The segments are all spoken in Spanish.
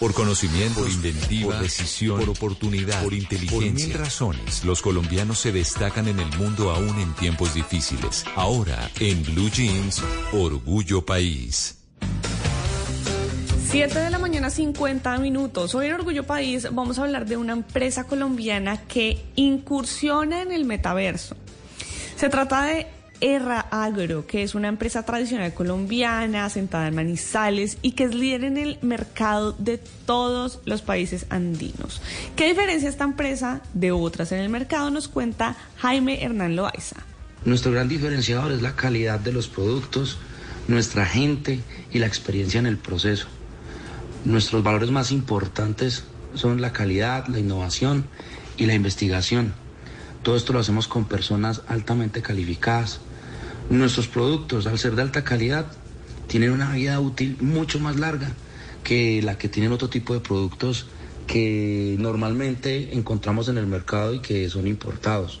Por conocimiento, por inventiva, por decisión, por oportunidad, por inteligencia. Por mil razones, los colombianos se destacan en el mundo aún en tiempos difíciles. Ahora, en Blue Jeans, Orgullo País. 7 de la mañana, 50 minutos. Hoy en Orgullo País vamos a hablar de una empresa colombiana que incursiona en el metaverso. Se trata de Erra Agro, que es una empresa tradicional colombiana, sentada en Manizales y que es líder en el mercado de todos los países andinos. ¿Qué diferencia esta empresa de otras en el mercado? Nos cuenta Jaime Hernán Loaiza. Nuestro gran diferenciador es la calidad de los productos, nuestra gente y la experiencia en el proceso. Nuestros valores más importantes son la calidad, la innovación y la investigación. Todo esto lo hacemos con personas altamente calificadas. Nuestros productos, al ser de alta calidad, tienen una vida útil mucho más larga que la que tienen otro tipo de productos que normalmente encontramos en el mercado y que son importados.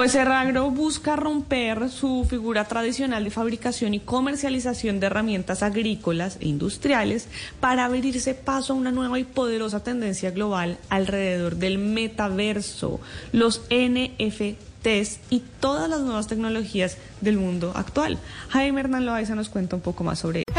Pues Serragro busca romper su figura tradicional de fabricación y comercialización de herramientas agrícolas e industriales para abrirse paso a una nueva y poderosa tendencia global alrededor del metaverso, los NFTs y todas las nuevas tecnologías del mundo actual. Jaime Hernán Loaiza nos cuenta un poco más sobre.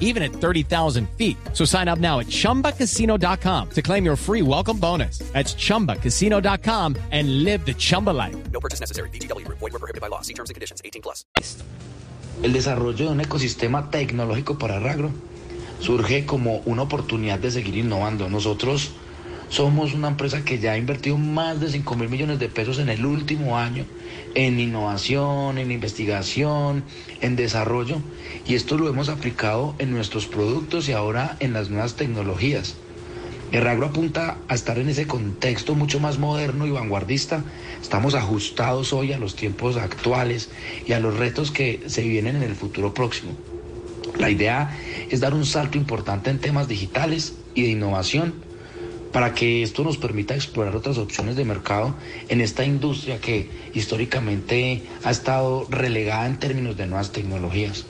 even at 30,000 feet. So sign up now at chumbacasino.com to claim your free welcome bonus. That's chumbacasino.com and live the Chumba life. No purchase necessary. VGW Group. Void were prohibited by law. See terms and conditions. 18 plus. El desarrollo de un ecosistema tecnológico para Ragro surge como una oportunidad de seguir innovando. Nosotros somos una empresa que ya ha invertido más de 5 mil millones de pesos en el último año en innovación, en investigación, en desarrollo y esto lo hemos aplicado en nuestros productos y ahora en las nuevas tecnologías. Erragro apunta a estar en ese contexto mucho más moderno y vanguardista. Estamos ajustados hoy a los tiempos actuales y a los retos que se vienen en el futuro próximo. La idea es dar un salto importante en temas digitales y de innovación para que esto nos permita explorar otras opciones de mercado en esta industria que históricamente ha estado relegada en términos de nuevas tecnologías.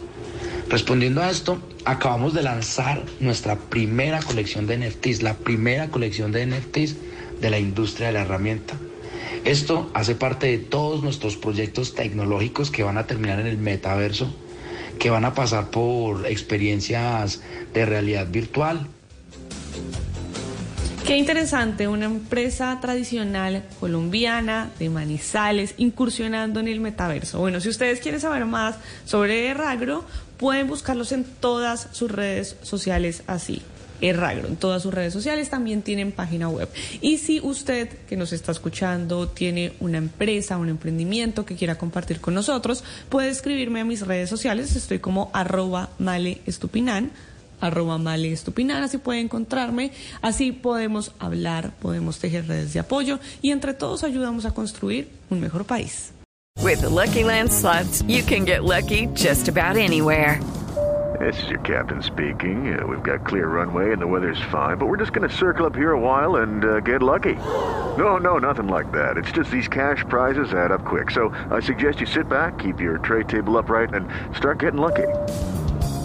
Respondiendo a esto, acabamos de lanzar nuestra primera colección de NFTs, la primera colección de NFTs de la industria de la herramienta. Esto hace parte de todos nuestros proyectos tecnológicos que van a terminar en el metaverso, que van a pasar por experiencias de realidad virtual, Qué interesante, una empresa tradicional colombiana de Manizales incursionando en el metaverso. Bueno, si ustedes quieren saber más sobre Erragro, pueden buscarlos en todas sus redes sociales así. Erragro, en todas sus redes sociales también tienen página web. Y si usted que nos está escuchando tiene una empresa, un emprendimiento que quiera compartir con nosotros, puede escribirme a mis redes sociales. Estoy como arroba maleestupinan arroba Male Estupinan, así puede encontrarme, así podemos hablar, podemos tejer redes de apoyo y entre todos ayudamos a construir un mejor país. With the Lucky Land slots, you can get lucky just about anywhere. This is your captain speaking. Uh, we've got clear runway and the weather's fine, but we're just going to circle up here a while and uh, get lucky. No, no, nothing like that. It's just these cash prizes add up quick. So I suggest you sit back, keep your tray table upright, and start getting lucky.